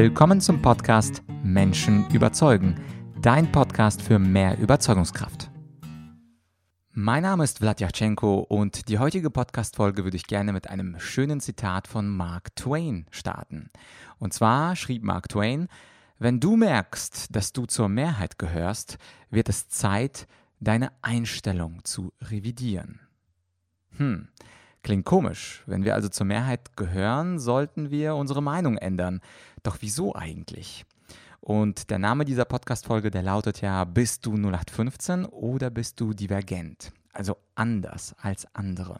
Willkommen zum Podcast Menschen überzeugen, dein Podcast für mehr Überzeugungskraft. Mein Name ist Vladyachenko und die heutige Podcast-Folge würde ich gerne mit einem schönen Zitat von Mark Twain starten. Und zwar schrieb Mark Twain, wenn du merkst, dass du zur Mehrheit gehörst, wird es Zeit, deine Einstellung zu revidieren. Hm, klingt komisch. Wenn wir also zur Mehrheit gehören, sollten wir unsere Meinung ändern. Doch wieso eigentlich? Und der Name dieser Podcast-Folge, der lautet ja, bist du 0815 oder bist du divergent? Also anders als andere.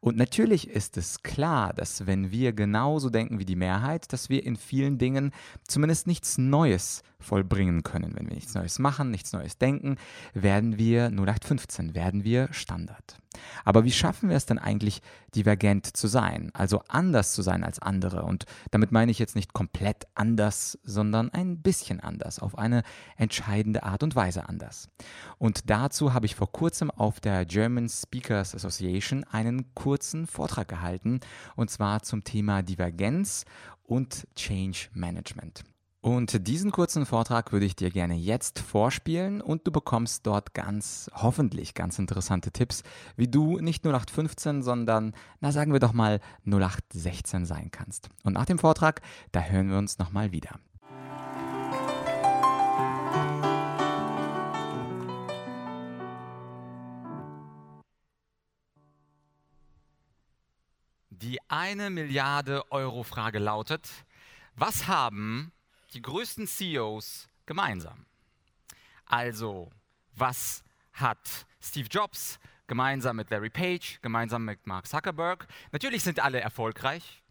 Und natürlich ist es klar, dass wenn wir genauso denken wie die Mehrheit, dass wir in vielen Dingen zumindest nichts Neues vollbringen können. Wenn wir nichts Neues machen, nichts Neues denken, werden wir 0815, werden wir Standard. Aber wie schaffen wir es denn eigentlich, divergent zu sein, also anders zu sein als andere? Und damit meine ich jetzt nicht komplett anders, sondern ein bisschen anders, auf eine entscheidende Art und Weise anders. Und dazu habe ich vor kurzem auf der German Speakers Association einen kurzen Vortrag gehalten, und zwar zum Thema Divergenz und Change Management. Und diesen kurzen Vortrag würde ich dir gerne jetzt vorspielen und du bekommst dort ganz, hoffentlich ganz interessante Tipps, wie du nicht 0815, sondern, na sagen wir doch mal 0816 sein kannst. Und nach dem Vortrag, da hören wir uns nochmal wieder. Die eine Milliarde Euro Frage lautet, was haben die größten CEOs gemeinsam. Also, was hat Steve Jobs gemeinsam mit Larry Page, gemeinsam mit Mark Zuckerberg? Natürlich sind alle erfolgreich,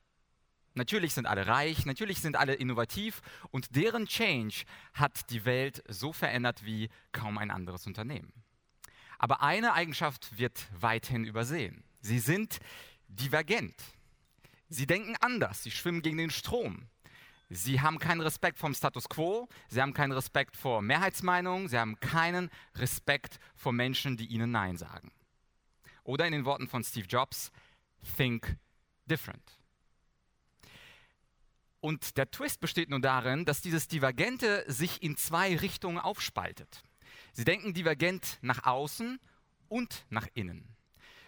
natürlich sind alle reich, natürlich sind alle innovativ und deren Change hat die Welt so verändert wie kaum ein anderes Unternehmen. Aber eine Eigenschaft wird weithin übersehen. Sie sind divergent. Sie denken anders, sie schwimmen gegen den Strom. Sie haben keinen Respekt vom Status quo, sie haben keinen Respekt vor Mehrheitsmeinungen, sie haben keinen Respekt vor Menschen, die ihnen Nein sagen. Oder in den Worten von Steve Jobs, think different. Und der Twist besteht nun darin, dass dieses Divergente sich in zwei Richtungen aufspaltet. Sie denken divergent nach außen und nach innen.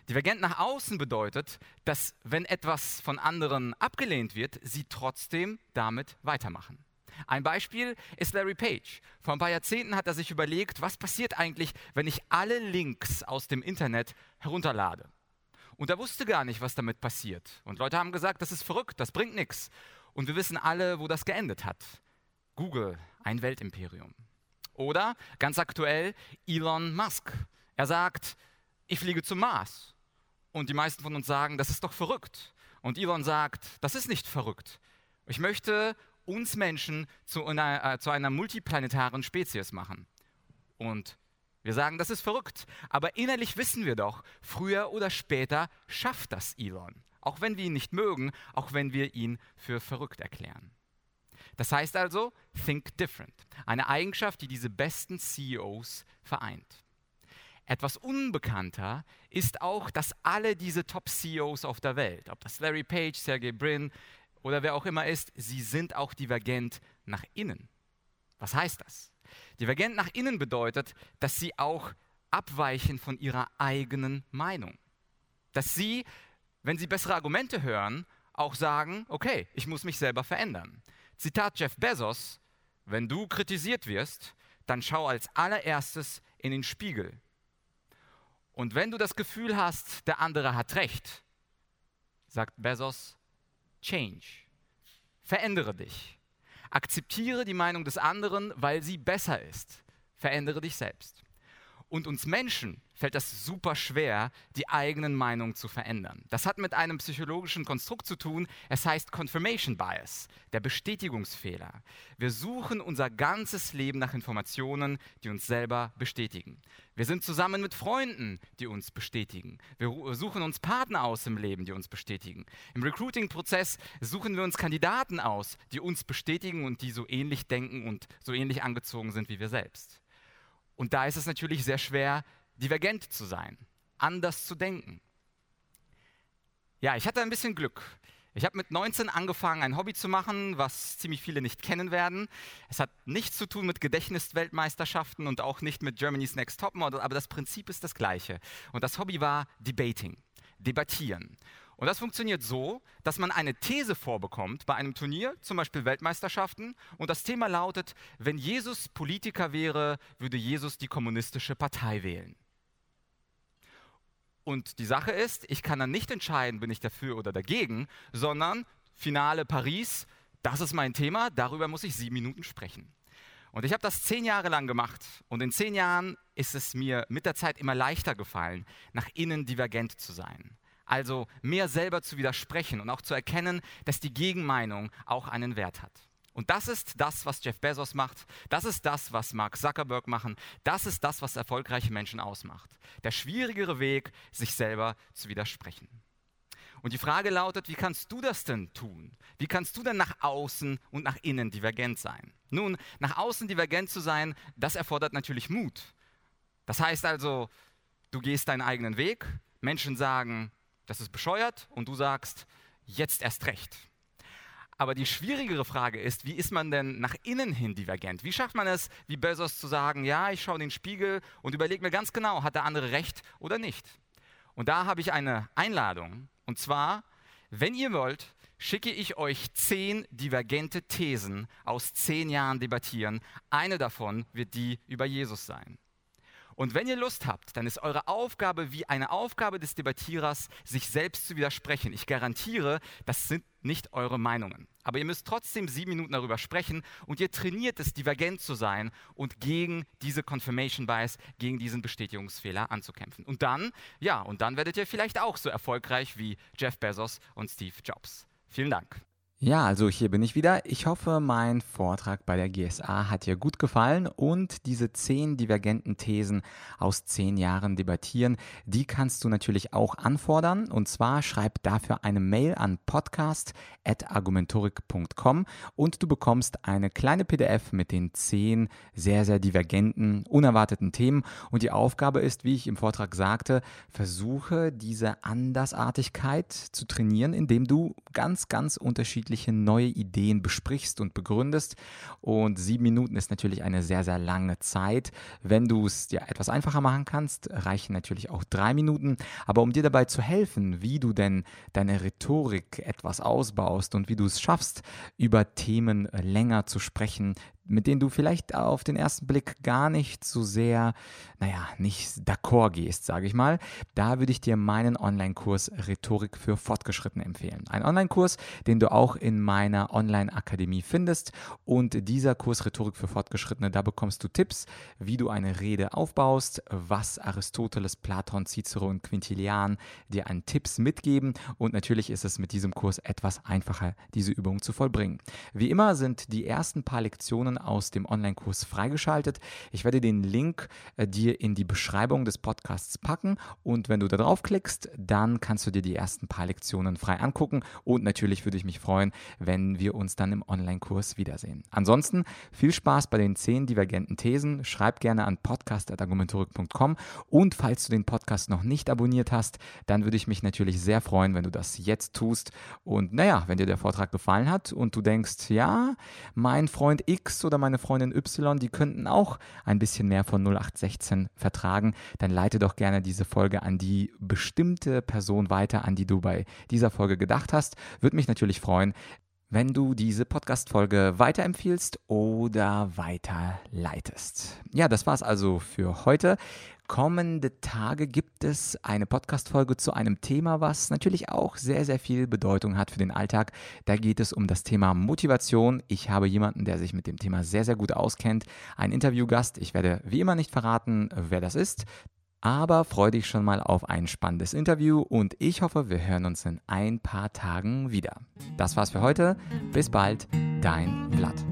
Divergent nach außen bedeutet, dass wenn etwas von anderen abgelehnt wird, sie trotzdem damit weitermachen. Ein Beispiel ist Larry Page. Vor ein paar Jahrzehnten hat er sich überlegt, was passiert eigentlich, wenn ich alle Links aus dem Internet herunterlade. Und er wusste gar nicht, was damit passiert. Und Leute haben gesagt, das ist verrückt, das bringt nichts. Und wir wissen alle, wo das geendet hat. Google, ein Weltimperium. Oder ganz aktuell Elon Musk. Er sagt, ich fliege zum Mars. Und die meisten von uns sagen, das ist doch verrückt. Und Elon sagt, das ist nicht verrückt. Ich möchte uns Menschen zu einer, äh, zu einer multiplanetaren Spezies machen. Und wir sagen, das ist verrückt. Aber innerlich wissen wir doch, früher oder später schafft das Elon. Auch wenn wir ihn nicht mögen, auch wenn wir ihn für verrückt erklären. Das heißt also, think different. Eine Eigenschaft, die diese besten CEOs vereint. Etwas unbekannter ist auch, dass alle diese Top-CEOs auf der Welt, ob das Larry Page, Sergey Brin oder wer auch immer ist, sie sind auch divergent nach innen. Was heißt das? Divergent nach innen bedeutet, dass sie auch abweichen von ihrer eigenen Meinung. Dass sie, wenn sie bessere Argumente hören, auch sagen, okay, ich muss mich selber verändern. Zitat Jeff Bezos, wenn du kritisiert wirst, dann schau als allererstes in den Spiegel und wenn du das Gefühl hast, der andere hat recht, sagt Bezos, change. Verändere dich. Akzeptiere die Meinung des anderen, weil sie besser ist. Verändere dich selbst. Und uns Menschen fällt das super schwer, die eigenen Meinungen zu verändern. Das hat mit einem psychologischen Konstrukt zu tun. Es heißt Confirmation Bias, der Bestätigungsfehler. Wir suchen unser ganzes Leben nach Informationen, die uns selber bestätigen. Wir sind zusammen mit Freunden, die uns bestätigen. Wir suchen uns Partner aus im Leben, die uns bestätigen. Im Recruiting-Prozess suchen wir uns Kandidaten aus, die uns bestätigen und die so ähnlich denken und so ähnlich angezogen sind wie wir selbst. Und da ist es natürlich sehr schwer, divergent zu sein, anders zu denken. Ja, ich hatte ein bisschen Glück. Ich habe mit 19 angefangen, ein Hobby zu machen, was ziemlich viele nicht kennen werden. Es hat nichts zu tun mit Gedächtnisweltmeisterschaften und auch nicht mit Germany's Next Topmodel, aber das Prinzip ist das gleiche. Und das Hobby war Debating, debattieren. Und das funktioniert so, dass man eine These vorbekommt bei einem Turnier, zum Beispiel Weltmeisterschaften, und das Thema lautet, wenn Jesus Politiker wäre, würde Jesus die kommunistische Partei wählen. Und die Sache ist, ich kann dann nicht entscheiden, bin ich dafür oder dagegen, sondern Finale Paris, das ist mein Thema, darüber muss ich sieben Minuten sprechen. Und ich habe das zehn Jahre lang gemacht und in zehn Jahren ist es mir mit der Zeit immer leichter gefallen, nach innen divergent zu sein. Also mehr selber zu widersprechen und auch zu erkennen, dass die Gegenmeinung auch einen Wert hat. Und das ist das, was Jeff Bezos macht. Das ist das, was Mark Zuckerberg machen. Das ist das, was erfolgreiche Menschen ausmacht. Der schwierigere Weg, sich selber zu widersprechen. Und die Frage lautet, wie kannst du das denn tun? Wie kannst du denn nach außen und nach innen divergent sein? Nun, nach außen divergent zu sein, das erfordert natürlich Mut. Das heißt also, du gehst deinen eigenen Weg, Menschen sagen, das ist bescheuert und du sagst, jetzt erst recht. Aber die schwierigere Frage ist, wie ist man denn nach innen hin divergent? Wie schafft man es, wie Bezos zu sagen, ja, ich schaue in den Spiegel und überlege mir ganz genau, hat der andere recht oder nicht? Und da habe ich eine Einladung. Und zwar, wenn ihr wollt, schicke ich euch zehn divergente Thesen aus zehn Jahren debattieren. Eine davon wird die über Jesus sein. Und wenn ihr Lust habt, dann ist eure Aufgabe wie eine Aufgabe des Debattierers, sich selbst zu widersprechen. Ich garantiere, das sind nicht eure Meinungen. Aber ihr müsst trotzdem sieben Minuten darüber sprechen und ihr trainiert es, divergent zu sein und gegen diese Confirmation Bias, gegen diesen Bestätigungsfehler anzukämpfen. Und dann, ja, und dann werdet ihr vielleicht auch so erfolgreich wie Jeff Bezos und Steve Jobs. Vielen Dank. Ja, also hier bin ich wieder. Ich hoffe, mein Vortrag bei der GSA hat dir gut gefallen und diese zehn divergenten Thesen aus zehn Jahren debattieren, die kannst du natürlich auch anfordern. Und zwar schreib dafür eine Mail an podcast.argumentorik.com und du bekommst eine kleine PDF mit den zehn sehr, sehr divergenten, unerwarteten Themen. Und die Aufgabe ist, wie ich im Vortrag sagte, versuche diese Andersartigkeit zu trainieren, indem du ganz, ganz unterschiedliche unterschiedliche neue Ideen besprichst und begründest. Und sieben Minuten ist natürlich eine sehr, sehr lange Zeit. Wenn du es dir etwas einfacher machen kannst, reichen natürlich auch drei Minuten. Aber um dir dabei zu helfen, wie du denn deine Rhetorik etwas ausbaust und wie du es schaffst, über Themen länger zu sprechen, mit denen du vielleicht auf den ersten Blick gar nicht so sehr, naja, nicht d'accord gehst, sage ich mal, da würde ich dir meinen Online-Kurs Rhetorik für Fortgeschrittene empfehlen. Ein Online-Kurs, den du auch in meiner Online-Akademie findest. Und dieser Kurs Rhetorik für Fortgeschrittene, da bekommst du Tipps, wie du eine Rede aufbaust, was Aristoteles, Platon, Cicero und Quintilian dir an Tipps mitgeben. Und natürlich ist es mit diesem Kurs etwas einfacher, diese Übung zu vollbringen. Wie immer sind die ersten paar Lektionen Lektionen aus dem Online-Kurs freigeschaltet. Ich werde den Link äh, dir in die Beschreibung des Podcasts packen und wenn du da draufklickst, dann kannst du dir die ersten paar Lektionen frei angucken und natürlich würde ich mich freuen, wenn wir uns dann im Online-Kurs wiedersehen. Ansonsten viel Spaß bei den zehn divergenten Thesen. Schreib gerne an podcast.argumentorik.com und falls du den Podcast noch nicht abonniert hast, dann würde ich mich natürlich sehr freuen, wenn du das jetzt tust. Und naja, wenn dir der Vortrag gefallen hat und du denkst, ja, mein Freund X oder meine Freundin Y, die könnten auch ein bisschen mehr von 0816 vertragen, dann leite doch gerne diese Folge an die bestimmte Person weiter, an die du bei dieser Folge gedacht hast. Würde mich natürlich freuen, wenn du diese Podcast-Folge weiterempfiehlst oder weiterleitest. Ja, das war's also für heute. Kommende Tage gibt es eine Podcast-Folge zu einem Thema, was natürlich auch sehr, sehr viel Bedeutung hat für den Alltag. Da geht es um das Thema Motivation. Ich habe jemanden, der sich mit dem Thema sehr, sehr gut auskennt. Ein Interviewgast. Ich werde wie immer nicht verraten, wer das ist. Aber freue dich schon mal auf ein spannendes Interview und ich hoffe, wir hören uns in ein paar Tagen wieder. Das war's für heute. Bis bald, dein Vlad.